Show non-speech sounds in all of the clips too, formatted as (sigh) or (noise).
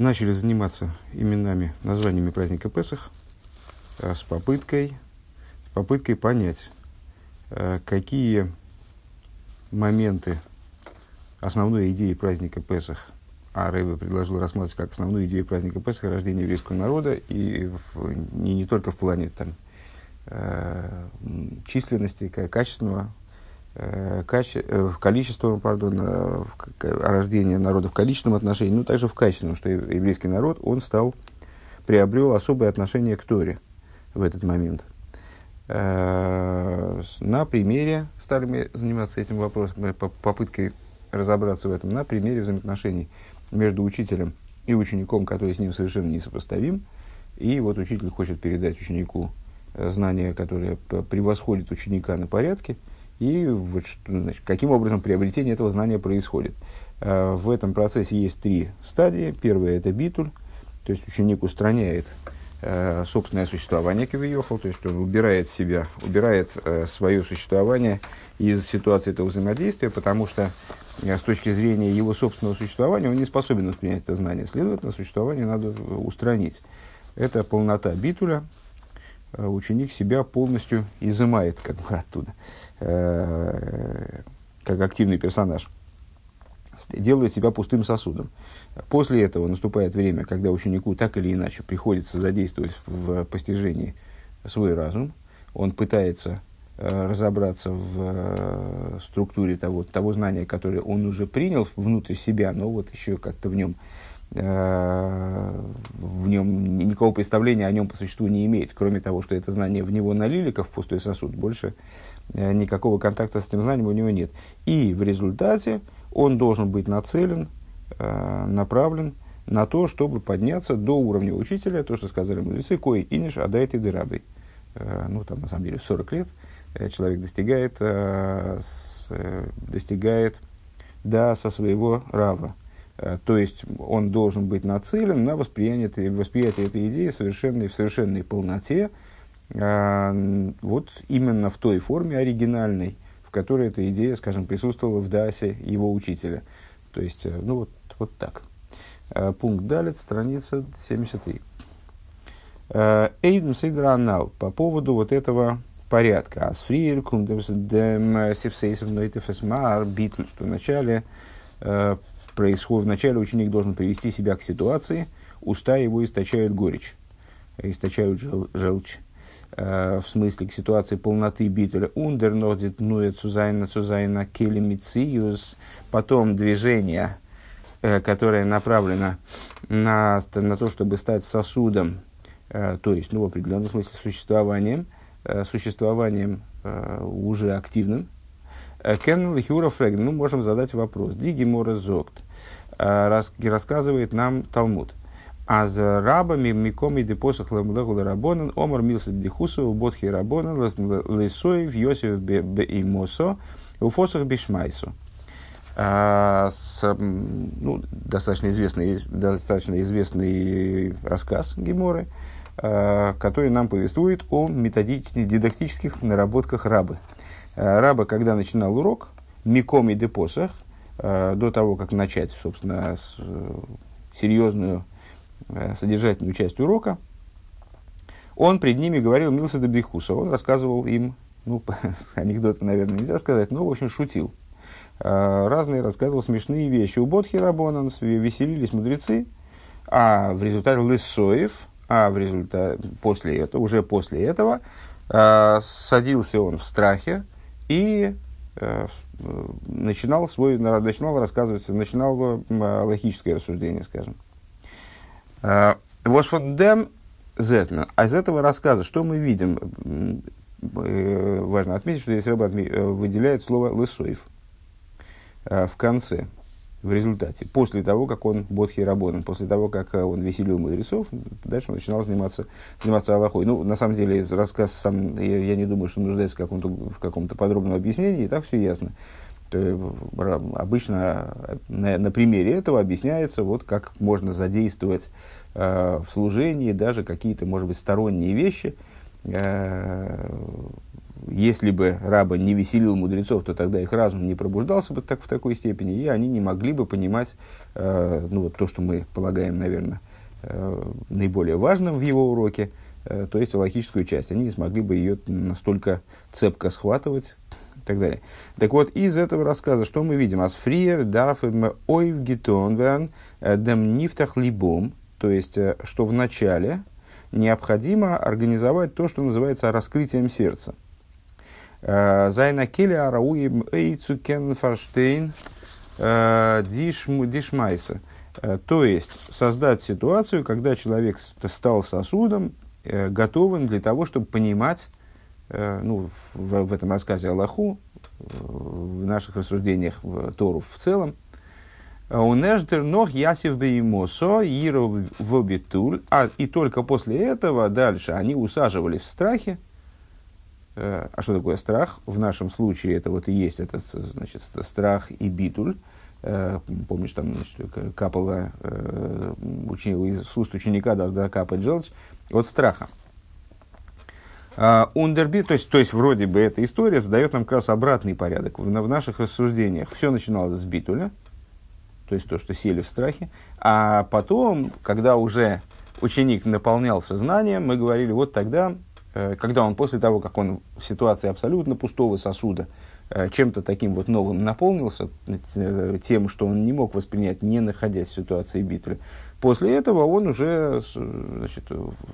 начали заниматься именами, названиями праздника Песах э, с попыткой, с попыткой понять, э, какие моменты основной идеи праздника Песах, а Рэбе предложил рассматривать как основную идею праздника Песаха рождение еврейского народа, и не, не только в плане там, э, численности, качественного каче, э, в количественном, пардон, э, рождение народа в количественном отношении, но также в качественном, что еврейский народ, он стал, приобрел особое отношение к Торе в этот момент. На примере, стали заниматься этим вопросом, попыткой разобраться в этом, на примере взаимоотношений между учителем и учеником, который с ним совершенно несопоставим. И вот учитель хочет передать ученику знания, которое превосходит ученика на порядке – и вот, значит, каким образом приобретение этого знания происходит. Э, в этом процессе есть три стадии. Первая – это битуль, то есть ученик устраняет э, собственное существование Кивиехал, то есть он убирает себя, убирает э, свое существование из ситуации этого взаимодействия, потому что с точки зрения его собственного существования он не способен воспринять это знание. Следовательно, существование надо устранить. Это полнота битуля, ученик себя полностью изымает как бы оттуда, э, как активный персонаж, делает себя пустым сосудом. После этого наступает время, когда ученику так или иначе приходится задействовать в постижении свой разум. Он пытается э, разобраться в структуре того, того знания, которое он уже принял внутрь себя, но вот еще как-то в нем Э, в нем никакого представления о нем по существу не имеет, кроме того, что это знание в него налили, как в пустой сосуд, больше э, никакого контакта с этим знанием у него нет. И в результате он должен быть нацелен, э, направлен на то, чтобы подняться до уровня учителя, то, что сказали мудрецы, кой иниш адайт и дырабой. Ну, там, на самом деле, в 40 лет человек достигает, достигает да, со своего рава, Э, то есть он должен быть нацелен на восприятие восприятие этой идеи совершенной, в совершенной полноте, а, вот именно в той форме оригинальной, в которой эта идея, скажем, присутствовала в Дасе его учителя. То есть, э, ну вот, вот так. Э, пункт Далит, страница 73. Эйдм Сейдранал по поводу вот этого порядка. Асфриер, кундемс дем сипсейсов нойтефесмар, битл, что вначале происходит, вначале ученик должен привести себя к ситуации, уста его источают горечь, источают жел, желчь. Э, в смысле к ситуации полноты битуля. Ундер нодит нует сузайна сузайна келемициус. Потом движение, э, которое направлено на, на то, чтобы стать сосудом, э, то есть, ну, в определенном смысле существованием, э, существованием э, уже активным, Кеннел Хюра Фрэг, мы можем задать вопрос. Диги Мора Зогт э, рассказывает нам Талмуд. А за рабами микоми депосах ламлегу рабонан омар милса дихусу бодхи рабонан лесоев йосиф беимосо уфосах бишмайсу. А, с, ну, достаточно, известный, достаточно известный рассказ Геморы, который нам повествует о методических, дидактических наработках рабы. Э, раба, когда начинал урок, миком и депосах, э, до того, как начать, собственно, э, серьезную содержательную часть урока, он пред ними говорил Милса де Бихуса. Он рассказывал им, ну, (laughs) анекдоты, наверное, нельзя сказать, но, в общем, шутил. Разные рассказывал смешные вещи. У Бодхи Рабонан веселились мудрецы, а в результате Лысоев, а в результате, после этого, уже после этого, садился он в страхе, и э, начинал свой, начинал рассказывать, начинал э, логическое рассуждение, скажем. Э, вот вот дем зетмен. А из этого рассказа что мы видим? Э, важно отметить, что здесь рыба э, выделяет слово лысоев э, в конце в результате, после того, как он бодхи работан, после того, как э, он веселил мудрецов, дальше он начинал заниматься, заниматься Аллахой. Ну, на самом деле, рассказ сам, я, я не думаю, что нуждается в каком-то, в каком-то подробном объяснении, и так все ясно. То, обычно на, на примере этого объясняется, вот как можно задействовать э, в служении даже какие-то, может быть, сторонние вещи, э, если бы раба не веселил мудрецов, то тогда их разум не пробуждался бы так, в такой степени, и они не могли бы понимать э, ну, вот то, что мы полагаем, наверное, э, наиболее важным в его уроке, э, то есть логическую часть. Они не смогли бы ее настолько цепко схватывать и так далее. Так вот, из этого рассказа, что мы видим? Асфриер дарф ойв гитон дем нифтах либом, то есть, э, что в начале необходимо организовать то, что называется раскрытием сердца. Э, Зайна келе арауим эйцу кен фарштейн э, дишмайса. То есть создать ситуацию, когда человек стал сосудом, готовым для того, чтобы понимать, ну, в, в этом рассказе Аллаху, в наших рассуждениях Тору в целом, Унеждер ног ясив беймосо, в битуль. А и только после этого дальше они усаживались в страхе. Э, а что такое страх? В нашем случае это вот и есть этот, значит, страх и битуль. Э, помнишь, там значит, капала э, учени, из уст ученика должна капать желчь от страха. Ундерби, то есть, то есть вроде бы эта история задает нам как раз обратный порядок. В, в наших рассуждениях все начиналось с битуля, то есть то, что сели в страхе. А потом, когда уже ученик наполнялся знанием, мы говорили, вот тогда, когда он после того, как он в ситуации абсолютно пустого сосуда, э, чем-то таким вот новым наполнился, э, тем, что он не мог воспринять, не находясь в ситуации битвы, после этого он уже значит,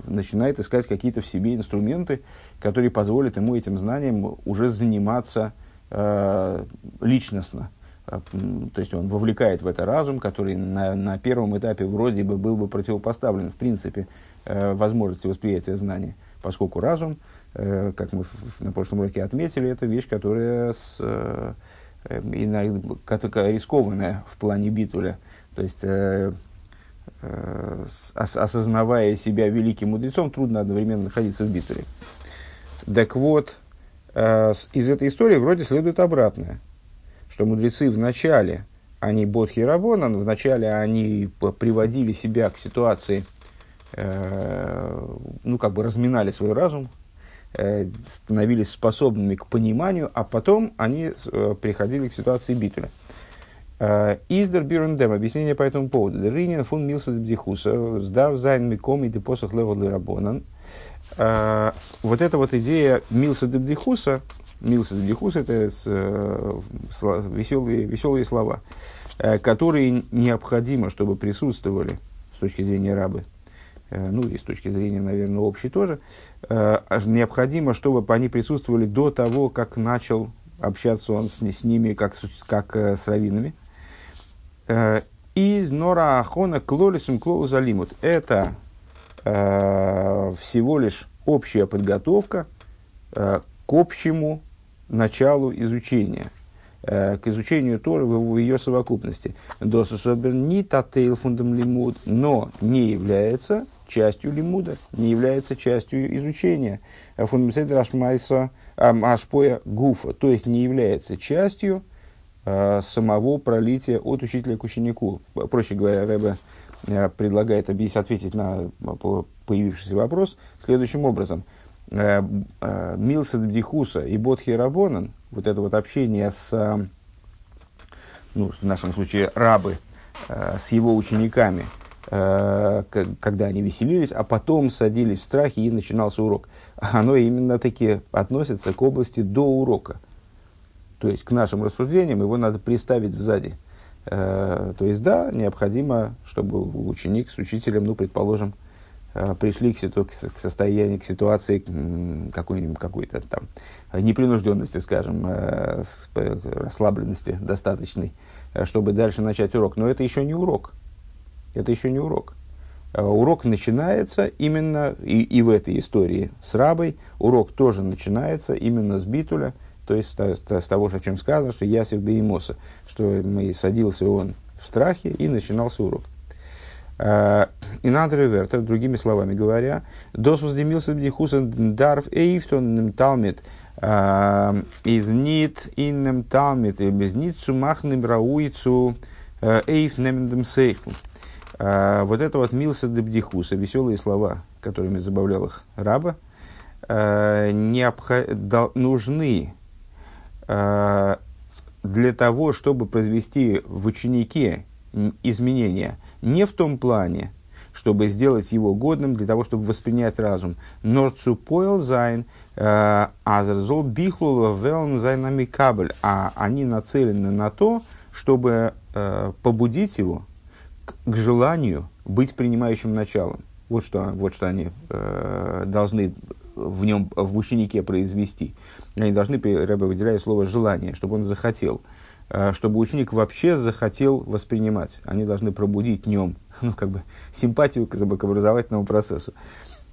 начинает искать какие-то в себе инструменты, которые позволят ему этим знанием уже заниматься э, личностно, то есть он вовлекает в это разум, который на, на первом этапе вроде бы был бы противопоставлен, в принципе, э, возможности восприятия знания, поскольку разум, э, как мы на прошлом уроке отметили, это вещь, которая с, э, иногда, рискованная в плане битуля. То есть, э, э, осознавая себя великим мудрецом, трудно одновременно находиться в битуле. Так вот, из этой истории вроде следует обратное – что мудрецы в начале, они бодхи рабонан, в начале они приводили себя к ситуации, ну, как бы разминали свой разум, э, становились способными к пониманию, а потом они э, приходили к ситуации. Э, איז דער ביאור אין דעם, объяснение по этому поводу. דער ענין פון מילתא דבדיחותא, ס'דאַרף זיין מקמי דפתח להו לרבנן. Э, вот эта вот идея מילתא דבדיחותא, Милса Дихус – это э, веселые, веселые слова, э, которые необходимо, чтобы присутствовали с точки зрения рабы, э, ну и с точки зрения, наверное, общей тоже, необходимо, чтобы они присутствовали до того, как начал общаться он с, с ними, как, как с раввинами. Из Нора Ахона Клолисум Клоузалимут. Это всего лишь общая подготовка к общему началу изучения, э, к изучению Торы в, ее совокупности. Досусобер не татейл фундам лимуд, но не является частью лимуда, не является частью изучения. Фундамседер ашмайса ашпоя гуфа, то есть не является частью э, самого пролития от учителя к ученику. Проще говоря, Рэбе э, предлагает ответить на появившийся вопрос следующим образом – Э, э, Милса Дихуса и Бодхи Рабонан, вот это вот общение с, ну, в нашем случае, рабы, с его учениками, когда они веселились, а потом садились в страхе и начинался урок. Оно именно таки относится к области до урока. То есть к нашим рассуждениям его надо приставить сзади. То есть да, необходимо, чтобы ученик с учителем, ну, предположим, Э, пришли к, ситу, к состоянию, к ситуации какой-нибудь, какой-то там непринужденности, скажем, э, расслабленности достаточной, э, чтобы дальше начать урок. Но это еще не урок. Это еще не урок. Урок начинается именно и, и в этой истории с рабой. Урок тоже начинается именно с битуля, то есть с, с того, о чем сказано, что Ясив Беймоса, что мы садился он в страхе и начинался урок. Э, и надо ревертер, другими словами говоря, дос воздемился бдихусен дарф эйфтон талмит э, из нит иннем талмит и без нит сумахным рауицу э, эйф сейху. Вот это вот милса дебдихуса, веселые слова, которыми забавлял их раба, э, необход, нужны э, для того, чтобы произвести в ученике изменения не в том плане, чтобы сделать его годным для того, чтобы воспринять разум. נאָר צו פועל זיין, э, אַז ער זאָל בכלל וועלן זיין אַ מקבל. А они нацелены на то, чтобы э, побудить его к, желанию быть принимающим началом. Вот что, вот что они э, должны в нем, в ученике произвести. Они должны, Рэбе выделяет слово «желание», чтобы он захотел. Э, чтобы ученик вообще захотел воспринимать. Они должны пробудить в нем (laughs) ну, как бы, симпатию к, образовательному процессу.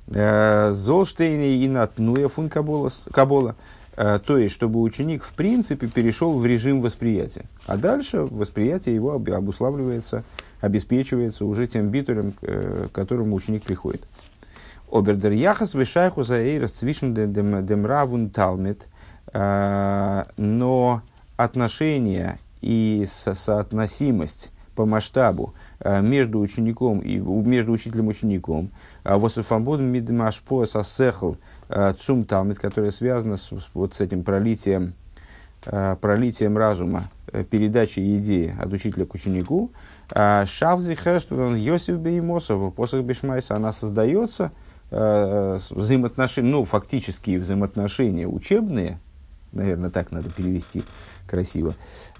Э, Золштейни и натнуя фун кабола. Э, то есть, чтобы ученик в принципе перешел в режим восприятия. А дальше восприятие его обуславливается, обеспечивается уже тем битулем, к которому ученик приходит. Обердер яхас вишайху за эйрас цвишен демравун талмит. Но отношение и со соотносимость по масштабу э, между учеником и между учителем и учеником. Вософамбудом мидмашпо сосехл э, цум талмит, которая связана с, вот с этим пролитием, э, пролитием разума, передачей идеи от учителя к ученику. А Шавзи Херштвен Йосиф Беймосов, посох Бешмайса, она создается взаимоотношения, ну, фактические взаимоотношения учебные, наверное, так надо перевести, красиво,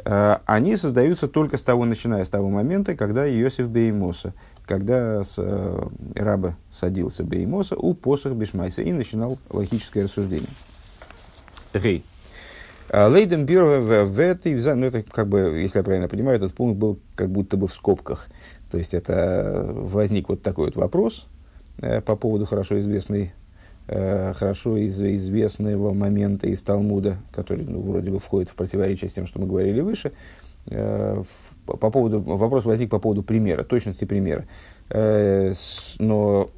э, они создаются только с того, начиная с того момента, когда Иосиф Беймоса, когда с, э, раба садился Беймоса у посох Бешмайса и начинал логическое рассуждение. Гей. Э, Лейден в этой, ну это как бы, если я правильно понимаю, этот пункт был как будто бы в скобках. То есть это возник вот такой вот вопрос по поводу хорошо известной Э, хорошо из, известного момента из Талмуда, который ну, вроде бы входит в противоречие с тем, что мы говорили выше. Э, по поводу, вопрос возник по поводу примера, точности примера. Э, но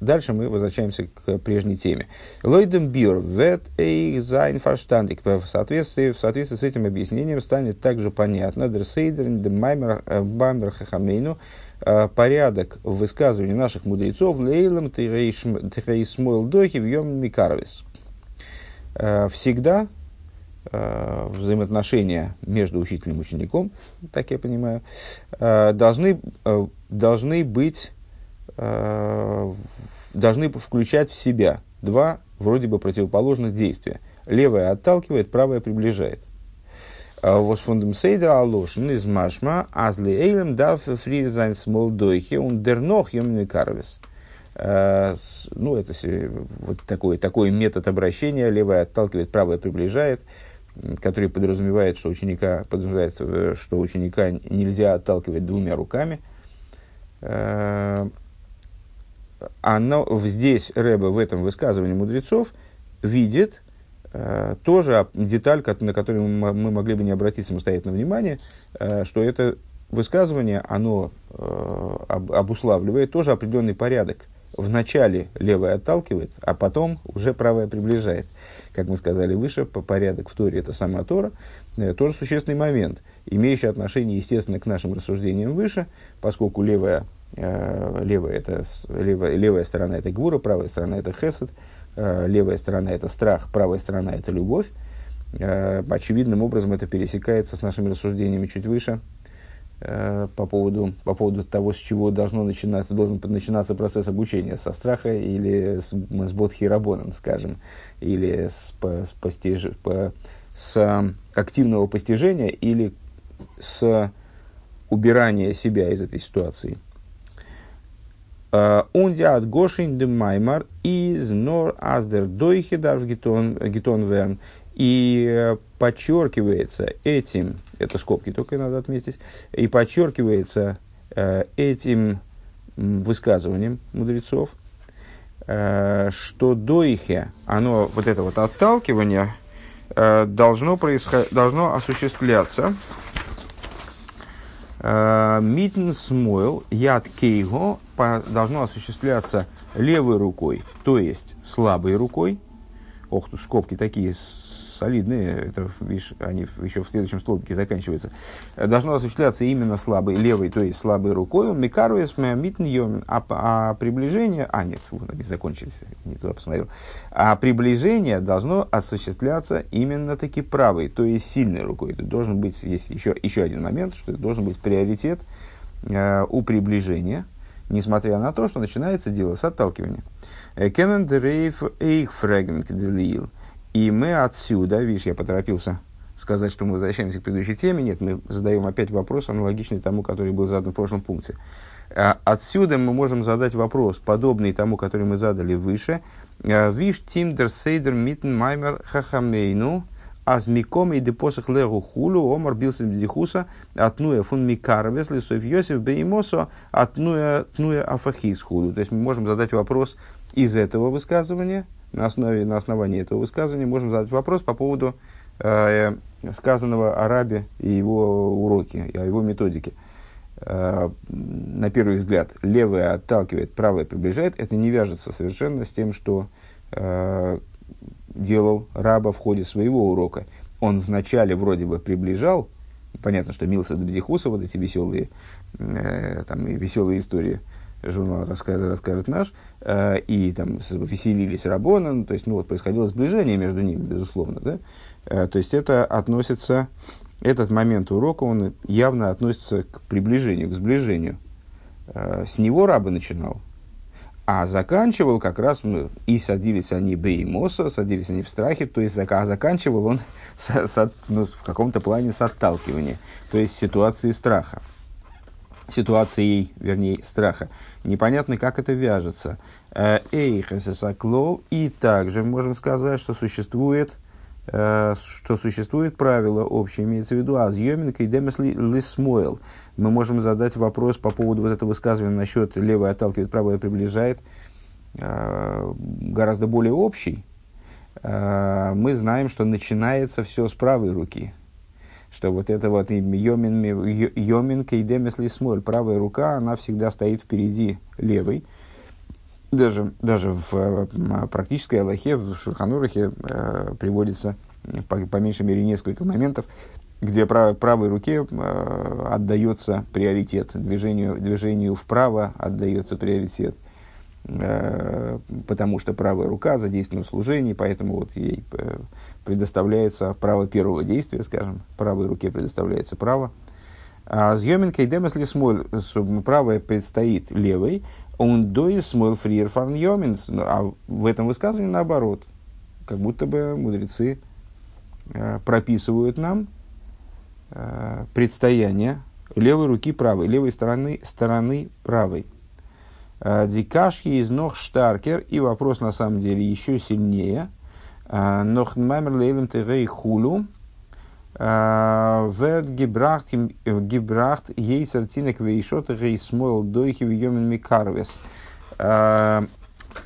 дальше мы возвращаемся к прежней теме. לויט דעם ביאור, וועט אויך זיין פאַרשטאַנדיק. В соответствии, в соответствии с этим объяснением станет также понятно, דער סדר, מאמר, במאמר חכמינו, Э, порядок в высказывании наших мудрецов лейлам тирейсмойл дохи в йом микарвис. Э, всегда э, взаимоотношения между учителем и учеником, так я понимаю, должны, должны быть, должны включать в себя два вроде бы противоположных действия. Левое отталкивает, правое приближает. Was von dem Seder Aloschen из Машма, Азли Эйлем darf free sein small doiche und der. Ну, это вот такой, такой метод обращения. Левое отталкивает, правое приближает, который подразумевает, что ученика, подразумевает, что ученика нельзя отталкивать двумя руками. Оно, здесь Рэбе в этом высказывании мудрецов видит Э, тоже деталь, на которую мы могли бы не обратить самостоятельно внимание, э, что это высказывание, оно э, обуславливает тоже определенный порядок. Вначале левое отталкивает, а потом уже правое приближает. Как мы сказали выше, по порядок в Торе это сама Тора. Тоже существенный момент, имеющий отношение, естественно, к нашим рассуждениям выше, поскольку левая, левая, это, левая, левая сторона это гвура, правая сторона это хесед, Э, левая сторона это страх, правая сторона это любовь. Э, очевидным образом это пересекается с нашими рассуждениями чуть выше э, по поводу, по поводу того, с чего должно начинаться, должен начинаться процесс обучения, со страха или с, с бодхирабоном, скажем, или с, по, с, постиж, по, с активного постижения или с убирания себя из этой ситуации. Ундиат Гошин де Маймар из Нор Аздер Дойхидар Гитон Верн. И э, подчеркивается этим, это скобки только надо отметить, и подчеркивается э, этим высказыванием мудрецов, э, что дойхе, оно, вот это вот отталкивание, должно, происход... должно осуществляться Митн смойл яд кейго должно осуществляться левой рукой, то есть слабой рукой. Ох, тут скобки такие солидные, это, видишь, они еще в следующем столбике заканчиваются, должно осуществляться именно слабой левой, то есть слабой рукой, микаруес митн а, а приближение, а нет, вот они закончились, не туда посмотрел, а приближение должно осуществляться именно таки правой, то есть сильной рукой. Это должен быть, есть еще, еще один момент, что это должен быть приоритет э, у приближения, несмотря на то, что начинается дело с отталкивания. Кеннен Дрейф Эйх Фрагмент Делил. И мы отсюда, видишь, я поторопился сказать, что мы возвращаемся к предыдущей теме. Нет, мы задаем опять вопрос, аналогичный тому, который был задан в прошлом пункте. А, отсюда мы можем задать вопрос, подобный тому, который мы задали выше. А, Виш тимдер сейдер митн маймер хахамейну аз миком и депосах легу хулу омар билсен бдихуса атнуя фун микарвес лисов йосиф беймосо атнуя тнуя афахис хулу. То есть мы можем задать вопрос из этого высказывания, на, основе, на основании этого высказывания можем задать вопрос по поводу э, сказанного о рабе и его уроке, о его методике. Э, на первый взгляд, левое отталкивает, правое приближает. Это не вяжется совершенно с тем, что э, делал раба в ходе своего урока. Он вначале вроде бы приближал, понятно, что Милса Дабдихуса, вот эти веселые, э, там, веселые истории – журнал расскажет, расскажет наш, э, и там веселились Рабона, то есть ну, вот, происходило сближение между ними, безусловно. Да? Э, то есть это относится, этот момент урока, он явно относится к приближению, к сближению. Э, с него раба начинал, а заканчивал как раз, ну, и садились они беймоса, садились они в страхе, то есть а заканчивал он (laughs) с, с, ну, в каком-то плане с отталкивания, то есть ситуации страха ситуацией, вернее, страха. Непонятно, как это вяжется. Э, Эйхесесаклол. И также можем сказать, что существует, э, что существует правило общее, имеется в виду азьеминка и демесли лисмойл. Мы можем задать вопрос по поводу вот этого высказывания насчет левое отталкивает, правое приближает, э, гораздо более общий. Мы знаем, что начинается все с правой руки – что вот это вот йомин, йомин кейдемес правая рука, она всегда стоит впереди левой. Даже, даже в практической Аллахе, в Шурханурахе э, приводится по, по меньшей мере несколько моментов, где прав, правой руке э, отдается приоритет, движению, движению вправо отдается приоритет, потому что правая рука задействована в служении, поэтому вот ей э, предоставляется право первого действия, скажем, правой руке предоставляется право. А с Йоминкой демесли смоль, правая предстоит левой, он дои смоль фриер фан Йоминс, ну, а в этом высказывании наоборот, как будто бы мудрецы э, прописывают нам э, предстояние левой руки правой, левой стороны, стороны правой. Э, Дикашки из ног штаркер, и вопрос на самом деле еще сильнее – noch маймер лейлем тегей хулу, werd gebracht, gebracht ейсер тинек вейшот гей смойл дойхи вьемен микарвес.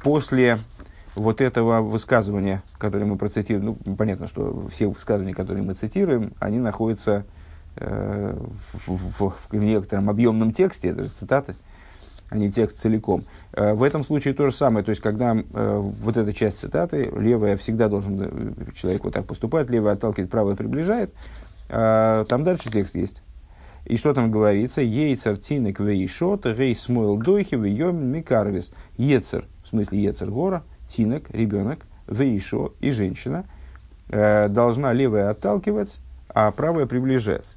После вот этого высказывания, которое мы процитируем, ну, понятно, что все высказывания, которые мы цитируем, они находятся э, в, в, в некотором объемном тексте, это же цитаты, а не текст целиком. Э, в этом случае то же самое, то есть когда э, вот эта часть цитаты, левая всегда должен э, человек вот так поступать, левая отталкивает, правая приближает, там дальше текст есть. И что там говорится? יצר תינוק ואשה תהא שמאל דוחה וימין מקרבת. יצר, в смысле יצר הרע, תינוק, ребенок, ואשה и женщина, должна левая отталкивать, а правая приближать.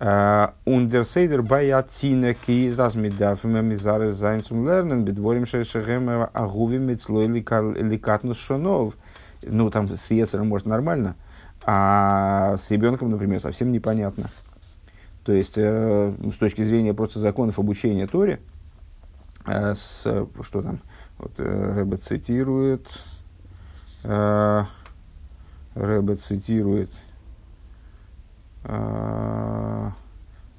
Ундерсейдер баятина кизас мидафим мизары зайн zum lernen, бедворим шешехем агувим мицлой ликатнус шонов. Ну, там с Ецером может нормально, а с ребенком, например, совсем непонятно. То есть, э, с точки зрения просто законов обучения Торе, э, с, что там, вот э, Рэбе цитирует, э, Рэбе цитирует, а,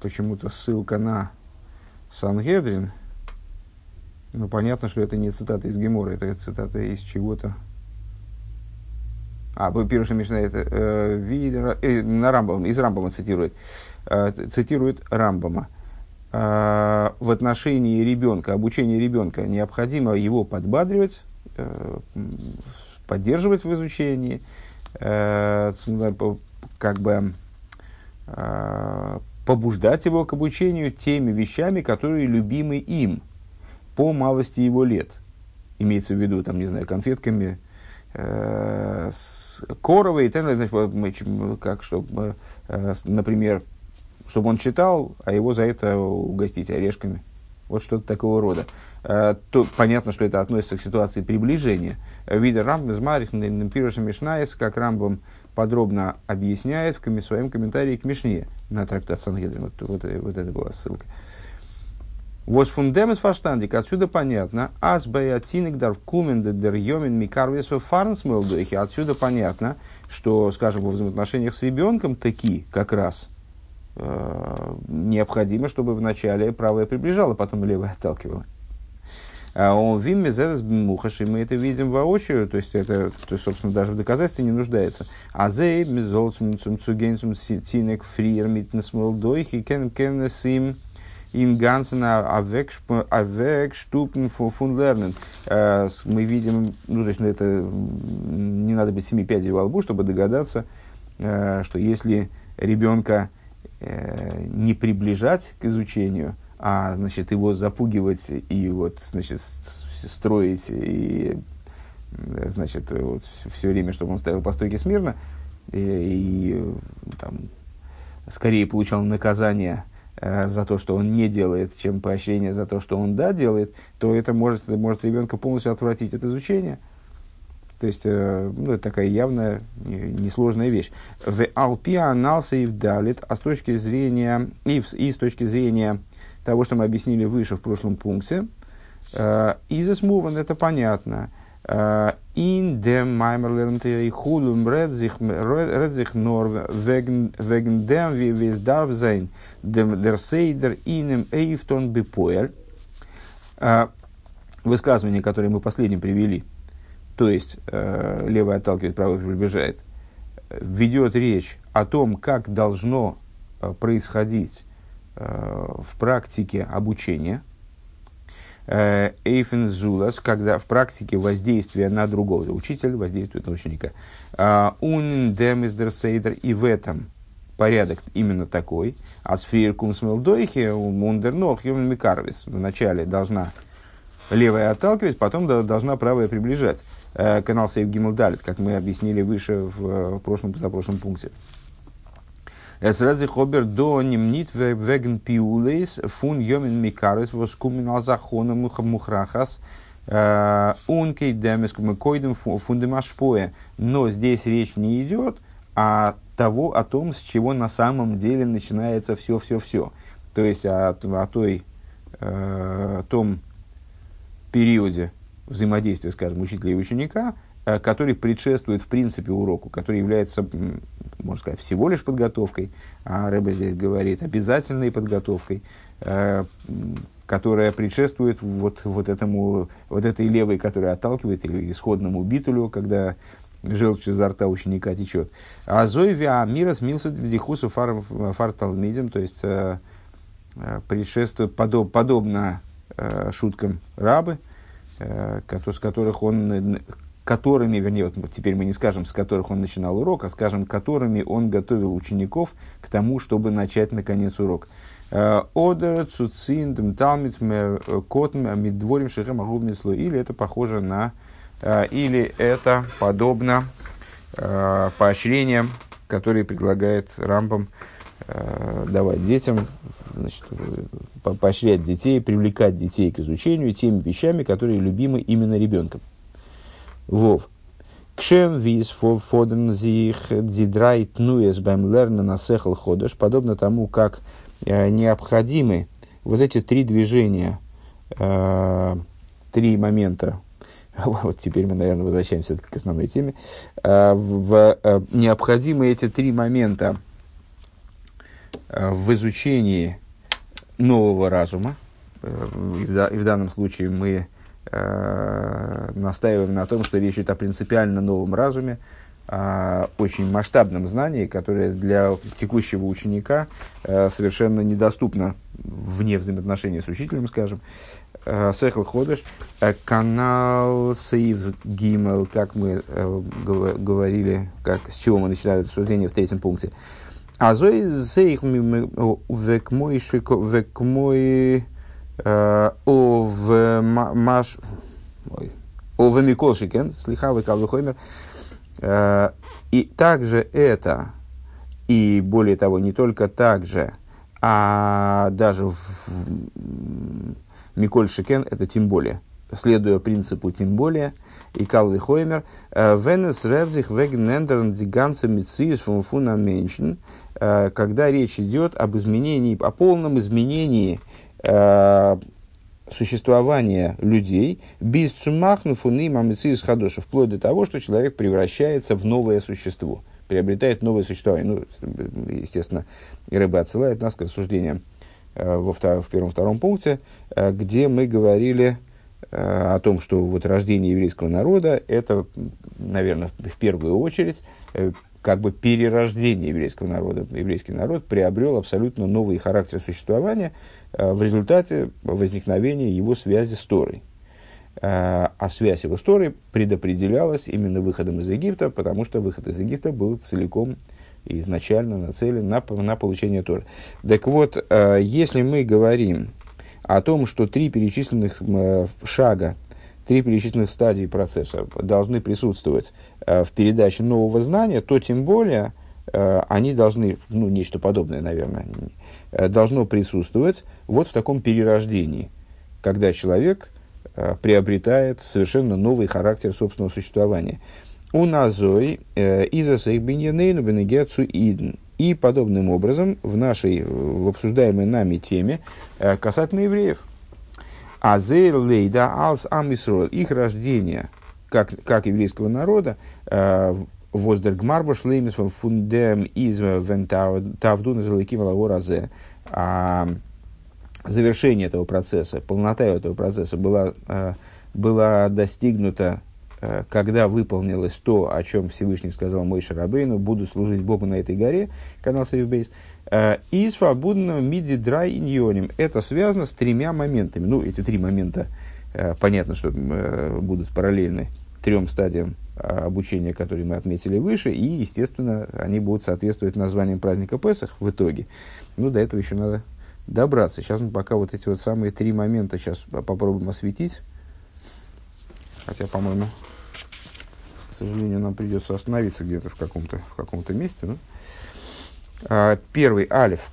почему-то ссылка на Сангедрин. Ну, понятно, что это не цитата из Гемора, это цитата из чего-то. А, Пируша Мишна это э, э, на Рамбама, из Рамбама цитирует. Э, цитирует Рамбама. Э, в отношении ребенка, обучения ребенка, необходимо его подбадривать, э, поддерживать в изучении, э, как бы побуждать его к обучению теми вещами, которые любимы им по малости его лет. Имеется в виду, там, не знаю, конфетками, э, с коровой, и значит, как, чтобы, э, например, чтобы он читал, а его за это угостить орешками. Вот что-то такого рода. Э, то, понятно, что это относится к ситуации приближения. Вида Рамбам из Марих Пируша Мишнаес, как Рамбам подробно объясняет в своем комментарии к Мишне на трактат Сангедрин. Вот, вот, вот это была ссылка. Вот фундамент фаштандик, отсюда понятно, ас баяцинек дар кумен дер йомин микарвес фарнс Отсюда понятно, что, скажем, во взаимоотношениях с ребенком такие как раз э, необходимо, чтобы вначале правое приближало, потом левое отталкивало. А он вим мезедес мухаши, мы это видим воочию, то есть это, то есть, собственно, даже в доказательстве не нуждается. А зей мезолцум цугенцум тинек фриер митнес молдойхи кен кеннесим им гансена авек штупен фун лернен. Э, мы видим, ну, то есть, ну, это не надо быть семи пядей во лбу, чтобы догадаться, э, что если ребенка э, не приближать к изучению, а значит, его запугивать и вот, значит, строить и значит, вот, все время, чтобы он стоял по стойке смирно и, и там, скорее получал наказание э, за то, что он не делает, чем поощрение за то, что он да делает, то это может, может ребенка полностью отвратить от изучения. То есть, э, ну, это такая явная, несложная вещь. В Алпиа и вдалит, а с точки зрения, и, и с точки зрения того, что мы объяснили выше в прошлом пункте. Изес муван, это понятно. In dem Maimer lernt er ich hulum red sich nur wegen, wegen dem, wie, es darf sein, dem, der Seider inem Эйфтон бипоэль. Высказывание, которое мы последним привели, то есть э, левое отталкивает, правое приближает, ведет речь о том, как должно э, происходить Э, в практике обучения, э, Эйфен Зулас, когда в практике воздействия на другого, учитель воздействует на ученика. «А, ун демиздерсейдер, и в этом порядок именно такой. А с фриеркум смелдойхи, мундернох, микарвис. Вначале должна левая отталкивать, потом должна правая приближать. Э, канал Сейв Гиммелдалит, как мы объяснили выше в прошлом, позапрошлом пункте. Es хобер до немнит веген пиулейс фун йомин микарес воскумен алзахона мухрахас ункей демес койдем фундемашпоя. Но здесь речь не идет о, того, о том, с чего на самом деле начинается все-все-все. То есть о, о той, э, том периоде взаимодействия, скажем, учителя и ученика, который предшествует в принципе уроку, который является, можно сказать, всего лишь подготовкой, а Рэбе здесь говорит обязательной подготовкой, э, которая предшествует вот, вот, этому, вот этой левой, которая отталкивает, или исходному битулю, когда желчь изо рта ученика течет. А зойвя мира смился дихусу фар, то есть э, предшествует подоб, подобно шуткам рабы, с которых он которыми, вернее, вот теперь мы не скажем, с которых он начинал урок, а скажем, которыми он готовил учеников к тому, чтобы начать, наконец, урок. Э, Одер, Цуцин, Талмит, Котм, Мидворим, Шехем, Агубнисло. Или это похоже на... Э, или это подобно э, поощрениям, которые предлагает Рамбам давать детям, значит, поощрять детей, привлекать детей к изучению теми вещами, которые любимы именно ребенком. Вов. Кшем виз фоден зих дзидрайт нуес бэм лерна насехал ходыш, подобно тому, как э, необходимы вот эти три движения, э, три момента, (laughs) вот теперь мы, наверное, возвращаемся к основной теме, э, в, необходимы эти три момента в изучении нового разума, и, в, и в данном случае мы э, настаиваем на том, что речь идет о принципиально новом разуме, о очень масштабном знании, которое для текущего ученика э, совершенно недоступно вне взаимоотношений с учителем, скажем. Сехл Ходыш, канал Сейв Гимел, как мы говорили, как, с чего мы начинали рассуждение в третьем пункте. А зои зейх век мой о в маш о в микол шикен слихавый калвихоймер. И также это, и более того, не только так же, а даже в, Миколь Шикен это тем более. Следуя принципу тем более, и Калви Хоймер, э, Венес Редзих Вегнендерн Диганца Мициис Фунфуна Меншин, э, когда речь идет об изменении, о полном изменении э, существования людей, без цумахну фуны мамициис хадоша, вплоть до того, что человек превращается в новое существо, приобретает новое существование. Ну, естественно, рыба отсылает нас к рассуждениям Э, во втор- в первом-втором пункте, э, где мы говорили э, о том, что вот рождение еврейского народа – это, наверное, в первую очередь, как бы перерождение еврейского народа. Еврейский народ приобрел абсолютно новый характер существования в результате возникновения его связи с Торой. А связь его с Торой предопределялась именно выходом из Египта, потому что выход из Египта был целиком изначально нацелен на, на получение Торы. Так вот, э, если мы говорим о том, что три перечисленных э, шага, три перечисленных стадии процесса должны присутствовать э, в передаче нового знания, то тем более они должны, ну, нечто подобное, наверное, должно присутствовать вот в таком перерождении, когда человек приобретает совершенно новый характер собственного существования у назой э, из биньянейну бенегецу идн. И подобным образом в нашей, в обсуждаемой нами теме э, касательно евреев. Азер лейда алс амисрол, их рождение, как, как еврейского народа, э, воздергмарбо шлеймис фундем из вентавдун залыким лаворазе. А завершение этого процесса, полнота этого процесса была, была достигнута Э, когда выполнилось то, о чем Всевышний сказал мой Шарабейну, буду служить Богу на этой горе, канал Сейвбейс, э, и свободного миди драй иньоним. Это связано с тремя моментами. Ну, эти три момента, э, понятно, что будут параллельны трем стадиям обучения, которые мы отметили выше, и, естественно, они будут соответствовать названиям праздника Песах в итоге. Ну, до этого еще надо добраться. Сейчас мы пока вот эти вот самые три момента сейчас попробуем осветить. Хотя, по-моему, сожалению, нам придется остановиться где-то в каком-то в каком-то месте. Да? А, первый, алиф.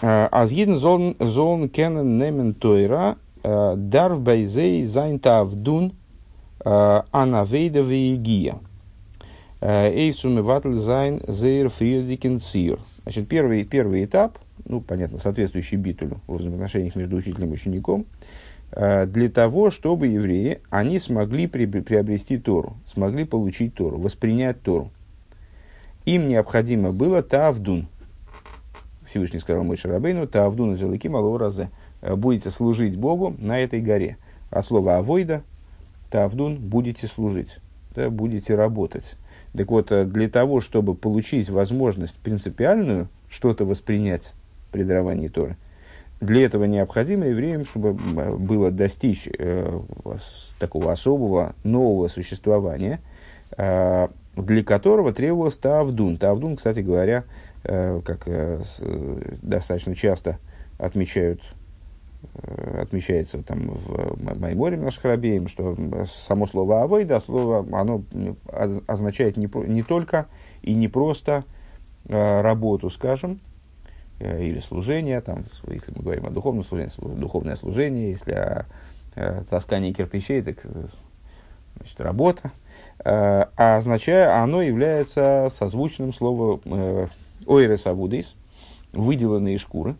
А, אַז אידן זאָלן קענען נעמען תורה а, דאַרף ביי זיי זיין תעבדון אַן עבודה ויגיעה. אויף צו מבטל זיין זייער פריערדיקן ציור. Значит, первый, первый этап, ну, понятно, соответствующий битулю в взаимоотношениях между учителем и учеником – Э, для того, чтобы евреи, они смогли при, приобрести Тору, смогли получить Тору, воспринять Тору. Им необходимо было Тавдун. Всевышний сказал Мойше Рабейну, Тавдун из Элыки Малоразе. Э, будете служить Богу на этой горе. А слово Авойда, Тавдун, будете служить, да, будете работать. Так вот, э, для того, чтобы получить возможность принципиальную что-то воспринять при даровании Торы, для этого необходимо евреям, чтобы было достичь э, такого особого нового существования, э, для которого требовалось Тавдун. Тавдун, кстати говоря, э, как э, с, достаточно часто отмечают, э, отмечается там в Майморе наших рабеем, что само слово «авойда», слово, оно означает не, не только и не просто э, работу, скажем, Э, или служение, там, если мы говорим о духовном служении, духовное служение, если о, о таскании кирпичей, так значит, работа, э, а означая, оно является созвучным словом э, ойрес авудис, выделанные шкуры,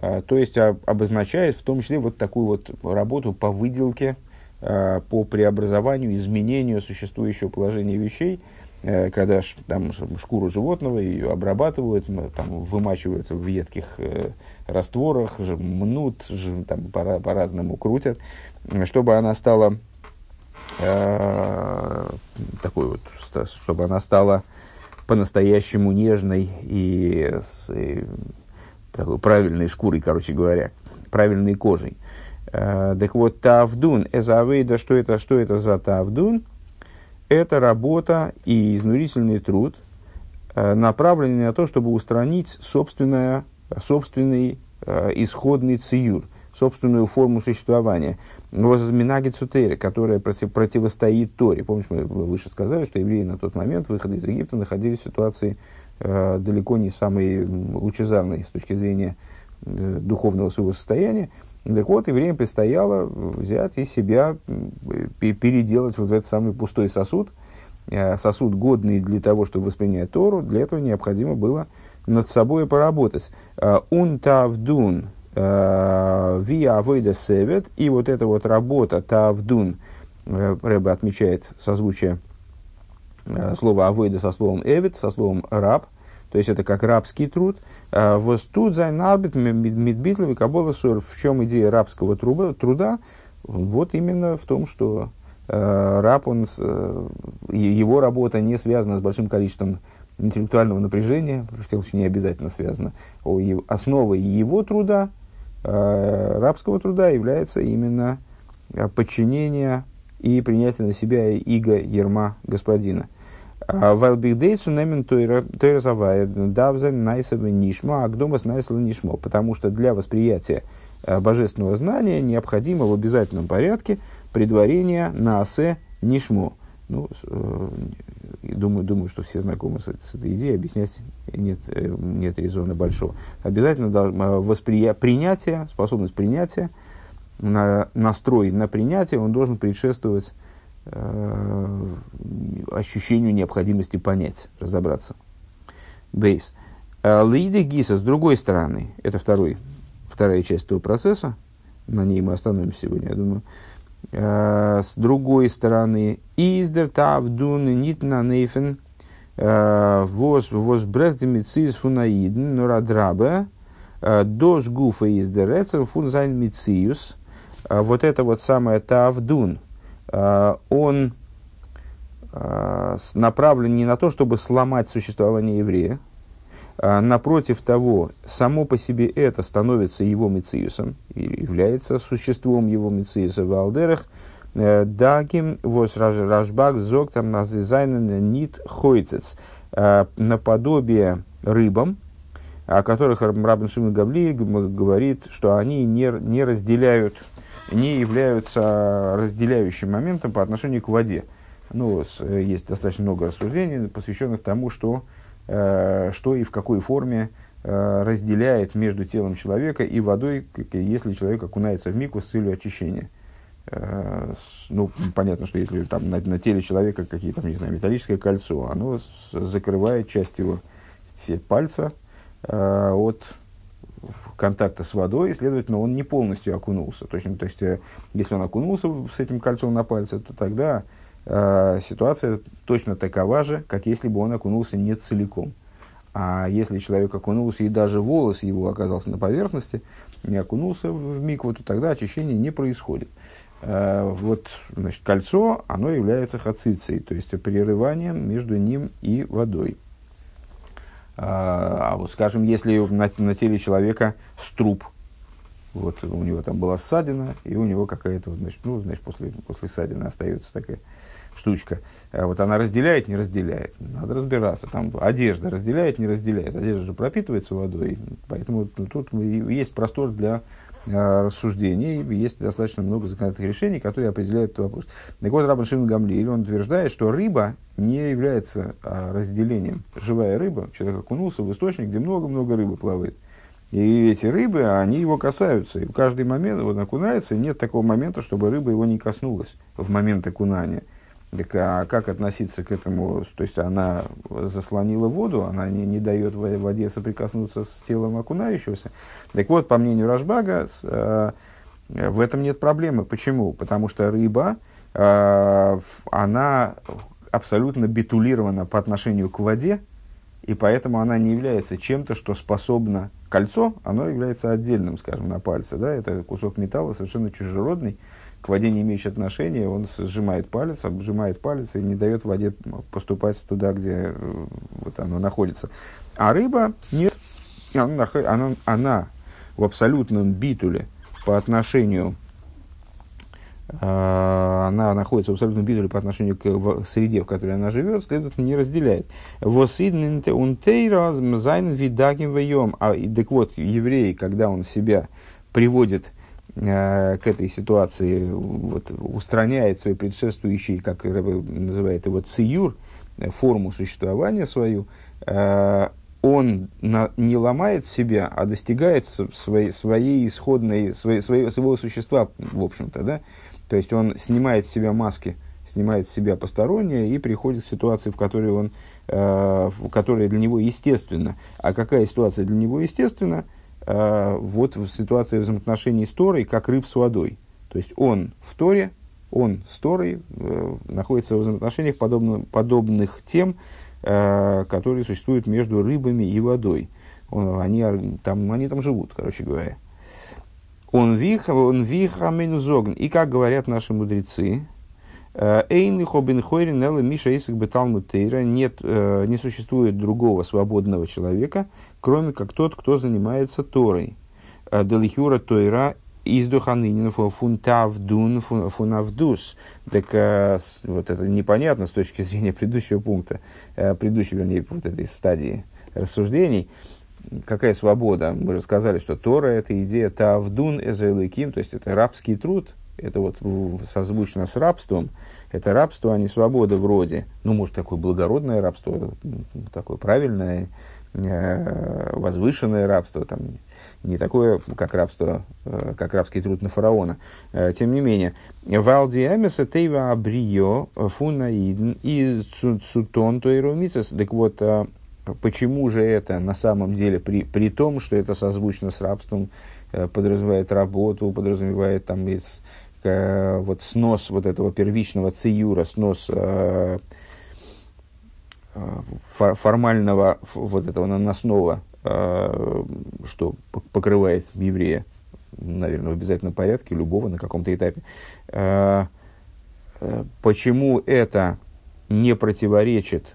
то есть обозначает в том числе вот такую вот работу по выделке, по преобразованию, изменению существующего положения вещей – Э, когда там, шкуру животного ее обрабатывают, там, вымачивают в едких э, растворах, мнут, там, по, по-разному крутят, чтобы она стала э, такой вот, чтобы она стала по-настоящему нежной и, и такой правильной шкурой, короче говоря, правильной кожей. Э, так вот, тавдун, эзавейда, что это, что это за тавдун? Это работа и изнурительный труд, э, направленный на то, чтобы устранить собственное, собственный э, исходный циюр, собственную форму существования. Возминаги цутеры, которая против, противостоит Торе. Помните, мы выше сказали, что евреи на тот момент выхода из Египта находились в ситуации далеко не самой лучезарной с точки зрения э, духовного своего состояния. Так вот, евреям предстояло взять из себя, переделать вот этот самый пустой сосуд, э, сосуд годный для того, чтобы воспринять Тору, для этого необходимо было над собой поработать. און תעבדון ווי אַן עבודת עבד, и вот эта вот работа תעבדון, э, Рэбе отмечает созвучие э, слова עבודה со словом עבד, со словом раб, то есть это как рабский труд. А, וואָס טוט זיין אַרבעט מיט ביטול און קבלת עול. В чем идея рабского труда? Вот именно в том, что э, раб, он, э, его работа не связана с большим количеством интеллектуального напряжения, в всяком случае не обязательно связана. Основой его труда, э, рабского труда, является именно э, подчинение и принятие на себя иго ерма господина. Вайлбигдейцу немен тойразавая давзен найсовы нишмо, а гдомас найсовы нишмо. Потому что для восприятия э, божественного знания необходимо в обязательном порядке предварение на асе нишмо. Ну, э, думаю, думаю, что все знакомы с, с этой идеей, объяснять нет, э, нет резона большого. Обязательно восприя- принятие, способность принятия, на, настрой на принятие, он должен предшествовать Э, ощущению необходимости понять, разобраться. Бейс. Э, Лиды Гиса, с другой стороны, это второй, вторая часть этого процесса, на ней мы остановимся сегодня, я думаю. Э, с другой стороны, издер тавдун нитна нейфен воз воз брехдемицис фунаиден норадрабе дос гуфа издерецер фун зайн мициус. Вот это вот самое тавдун – а, он а, направлен не на то, чтобы сломать существование еврея, а напротив того, само по себе это становится его мециусом, является существом его мециуса в Алдерах, э, Дагим вос рашбак зог там нит хойцец, наподобие рыбам, о которых Рабин Шимон Гавли говорит, что они не, не разделяют не являются разделяющим моментом по отношению к воде. Ну, с, есть достаточно много рассуждений, посвященных тому, что, э, что и в какой форме э, разделяет между телом человека и водой, если человек окунается в мику с целью очищения. Э, ну, понятно, что если там на, на теле человека какие-то, не знаю, металлическое кольцо, оно с, закрывает часть его пальца э, от контакта с водой, и, следовательно, он не полностью окунулся. Точно, то есть, э, если он окунулся с этим кольцом на пальце, то тогда э, ситуация точно такова же, как если бы он окунулся не целиком. А если человек окунулся, и даже волос его оказался на поверхности, не окунулся в микву, то тогда очищение не происходит. Э, вот, значит, кольцо, оно является хацицей, то есть прерыванием между ним и водой. А, а вот, скажем, если на, на теле человека струп, вот у него там была ссадина, и у него какая-то, значит, ну, значит, после, после ссадины остается такая штучка. А вот она разделяет, не разделяет. Надо разбираться. Там одежда разделяет, не разделяет. Одежда же пропитывается водой, поэтому тут есть простор для рассуждений, есть достаточно много законодательных решений, которые определяют этот вопрос. Так вот, Рабан Шимон Гамлиэль, он утверждает, что рыба не является а, разделением. Живая рыба, человек окунулся в источник, где много-много рыбы плавает. И эти рыбы, они его касаются. И в каждый момент он окунается, и нет такого момента, чтобы рыба его не коснулась в момент окунания. Так а как относиться к этому? То есть она заслонила воду, она не, не дает воде соприкоснуться с телом окунающегося. Так вот, по мнению Рашбага, с, э, в этом нет проблемы. Почему? Потому что рыба, э, она абсолютно битулирована по отношению к воде, и поэтому она не является чем-то, что способно... Кольцо, оно является отдельным, скажем, на пальце. Да? Это кусок металла совершенно чужеродный, к воде не имеющий отношения, он сжимает палец, обжимает палец и не дает воде поступать туда, где э, вот оно находится. А рыба нет, она, она, она в абсолютном битуле по отношению она находится в абсолютном бидуле по отношению к среде, в которой она живет, следовательно, не разделяет. А так вот, еврей, когда он себя приводит к этой ситуации, вот, устраняет свои предшествующие, как называет его, циюр, форму существования свою, он на, не ломает себя, а достигает своей, своей исходной, своей, своего существа, в общем-то, да? То есть он снимает с себя маски, снимает с себя постороннее и приходит в ситуацию, в которой он, э, которая для него естественна. А какая ситуация для него естественна? Э, вот в ситуации взаимоотношений с Торой, как рыб с водой. То есть он в Торе, он с Торой э, находится в взаимоотношениях подобно, подобных тем, э, которые существуют между рыбами и водой. Он, они, там, они там живут, короче говоря. Он виха, он виха менузогн. И как говорят наши мудрецы, э, Эйнлихо бен хойрин элла миша исик беталмут тейра. Нет, э, не существует другого свободного человека, кроме как тот, кто занимается Торой. Э, Делихюра Тойра из духанынин фунтавдун фунавдус. Так вот это непонятно с точки зрения предыдущего пункта, предыдущей, вернее, вот этой стадии рассуждений какая свобода? Мы же сказали, что Тора – это идея Тавдун Эзелыким, то есть это рабский труд, это вот созвучно с рабством, это рабство, а не свобода вроде, ну, может, такое благородное рабство, такое правильное, э, возвышенное рабство, там, не такое, как рабство, э, как рабский труд на фараона. Э, тем не менее, Валдиамеса Тейва Абрио Фунаидн и Цутон Тойрумицес. Так вот, Почему же это на самом деле, при, при том, что это созвучно с рабством, э, подразумевает работу, подразумевает там из, э, вот снос вот этого первичного циюра, снос э, фор, формального вот этого наносного, э, что покрывает еврея, наверное, в обязательном порядке, любого на каком-то этапе. Э, э, почему это не противоречит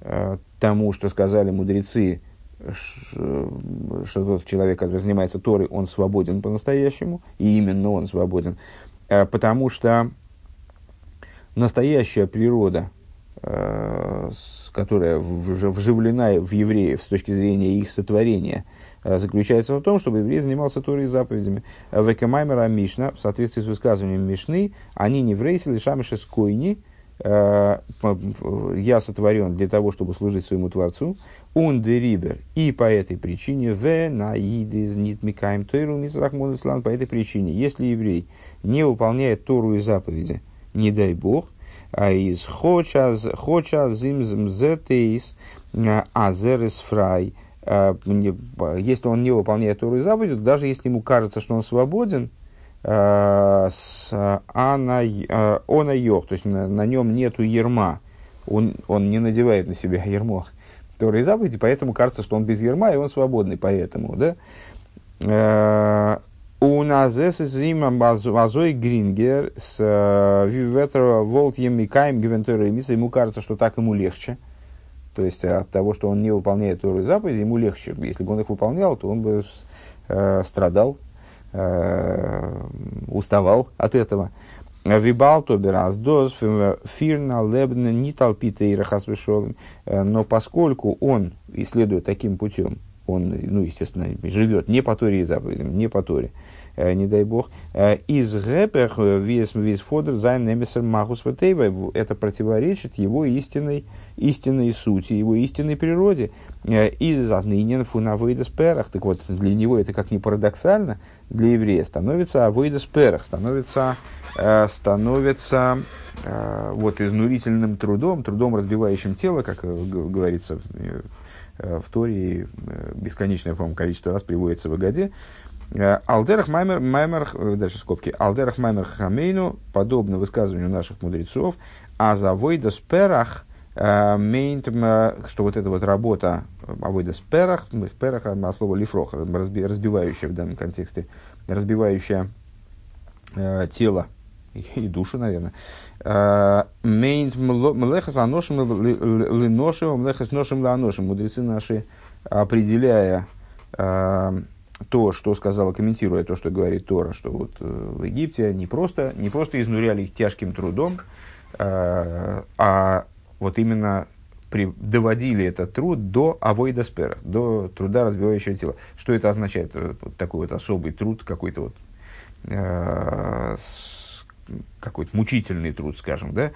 э, тому, что сказали мудрецы, что тот человек, который занимается Торой, он свободен по-настоящему, и именно он свободен, э, потому что настоящая природа, э, которая вживлена в евреев с точки зрения их сотворения, э, заключается в том, чтобы еврей занимался Торой и заповедями. Векамаймера Мишна, в соответствии с высказыванием Мишны, они не в рейсе лишамиша скойни, Э, я сотворен для того, чтобы служить своему Творцу, он дерибер, и по этой причине, в наидис нит микаем тойру мизрахмон ислам, по этой причине, если еврей не выполняет Тору и заповеди, не дай Бог, а из хочаз зимзм зетейс э, азерес фрай, э, если он не выполняет Тору и заповеди, даже если ему кажется, что он свободен, Э, с ана, э, то есть на, на нем нету ерма, он, он не надевает на себя ермо Торы и заповеди, поэтому кажется, что он без ерма, и он свободный поэтому, да. Э, у нас здесь зима Азой Грингер с Виветра Волт Емикаем Гивентора ему кажется, что так ему легче. То есть от того, что он не выполняет Тору и заповеди, ему легче. Если бы он их выполнял, то он бы э, страдал, Э, уставал от этого. Вибал тобераздоз фирна лебна не толпита и э, Но поскольку он, исследует таким путем, он, ну, естественно, живет не по Торе и заповедям, не по Торе, э, не дай бог, из гэпех вес вес фодер зайн немесер махус это противоречит его истинной, истинной сути, его истинной природе. Из отныне фунавейдес перах. Так вот, для него это как ни парадоксально, для еврея становится авойдес перах, становится, э, становится э, вот изнурительным трудом, трудом разбивающим тело, как э, говорится э, в Торе, э, бесконечное, по количество раз приводится в Агаде. Э, Алдерах Маймер, Маймер, дальше скобки, Алдерах Маймер Хамейну, подобно высказыванию наших мудрецов, а за Войдас Перах, мейнт, что вот эта вот работа Авойда Сперах, Сперах, а слово Лифрох, разбивающая в данном контексте, разбивающая э, тело и душу, наверное. Мейнт млехас аношим линошим, млехас ношим ланошим. Мудрецы наши, определяя то, что сказала, комментируя то, что говорит Тора, что вот э, в Египте не просто, не просто изнуряли их тяжким трудом, э, а вот именно при, доводили этот труд до авойдаспера, до труда, разбивающего тело. Что это означает? Вот такой вот особый труд, какой-то вот э, какой-то мучительный труд, скажем, да,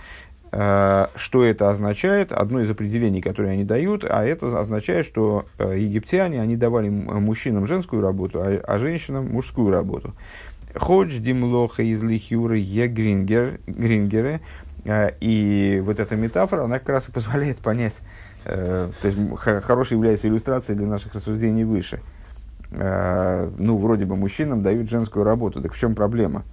Э, что это означает? Одно из определений, которые они дают, а это означает, что э, египтяне, они давали мужчинам женскую работу, а, а женщинам мужскую работу. Ходж димлоха из лихюры е грингеры. Э, и вот эта метафора, она как раз и позволяет понять, то есть хорошей является иллюстрацией для наших рассуждений выше. Ну, вроде бы мужчинам дают женскую работу, так в чем проблема?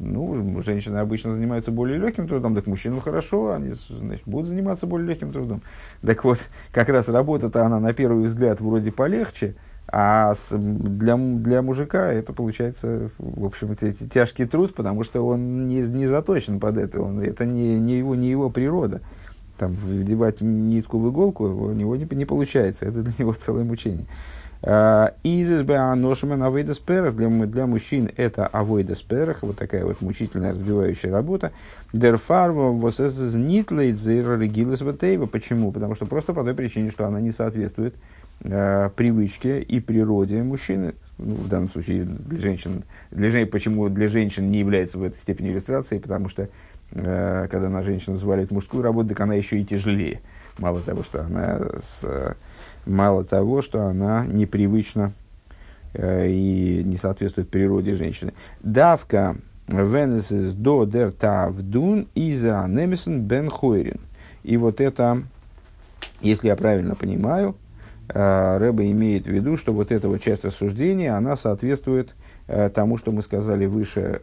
Ну, женщины обычно занимаются более легким трудом, так мужчинам хорошо, они значит, будут заниматься более легким трудом. Так вот, как раз работа-то она на первый взгляд вроде полегче, а для, для мужика это получается, в общем, тяжкий труд, потому что он не, не заточен под это, он, это не, не, его, не его природа. Там вдевать нитку в иголку у него не, не получается, это для него (laughs) целое мучение. Изис беаношмен авейдесперах. Для, для мужчин это авейдесперах. Вот такая вот мучительная разбивающая работа. Дерфарва восэсэс нитлейт регилес Почему? Потому что просто по той причине, что она не соответствует э, привычке и природе мужчины. Ну, в данном случае для женщин. Для, жен, почему для женщин не является в этой степени иллюстрацией? Потому что э, когда на женщину взваливает мужскую работу, так она еще и тяжелее. Мало того, что она с Мало того, что она непривычна э, и не соответствует природе женщины. Давка венесис до дер тавдун иза немесен бен хойрин. И вот это, если я правильно понимаю, э, Рэба имеет в виду, что вот эта вот часть рассуждения, она соответствует э, тому, что мы сказали выше,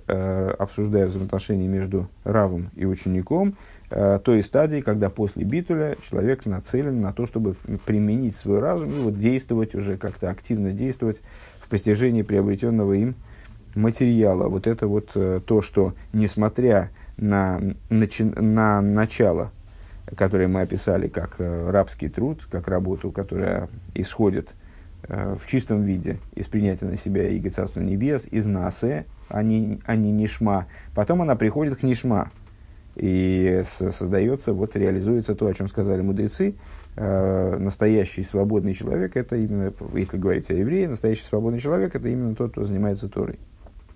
обсуждая взаимоотношения между равом и учеником, той стадии, когда после битуля человек нацелен на то, чтобы применить свой разум и вот действовать уже как-то активно действовать в постижении приобретенного им материала. Вот это вот э, то, что несмотря на, начи, на начало, которое мы описали как э, рабский труд, как работу, которая исходит в чистом виде из принятия на себя и Царства Небес, из Насе, а не, а не Нишма. Потом она приходит к Нишма, и создается, вот реализуется то, о чем сказали мудрецы, э, настоящий свободный человек, это именно, если говорить о евреи, настоящий свободный человек, это именно тот, кто занимается Торой.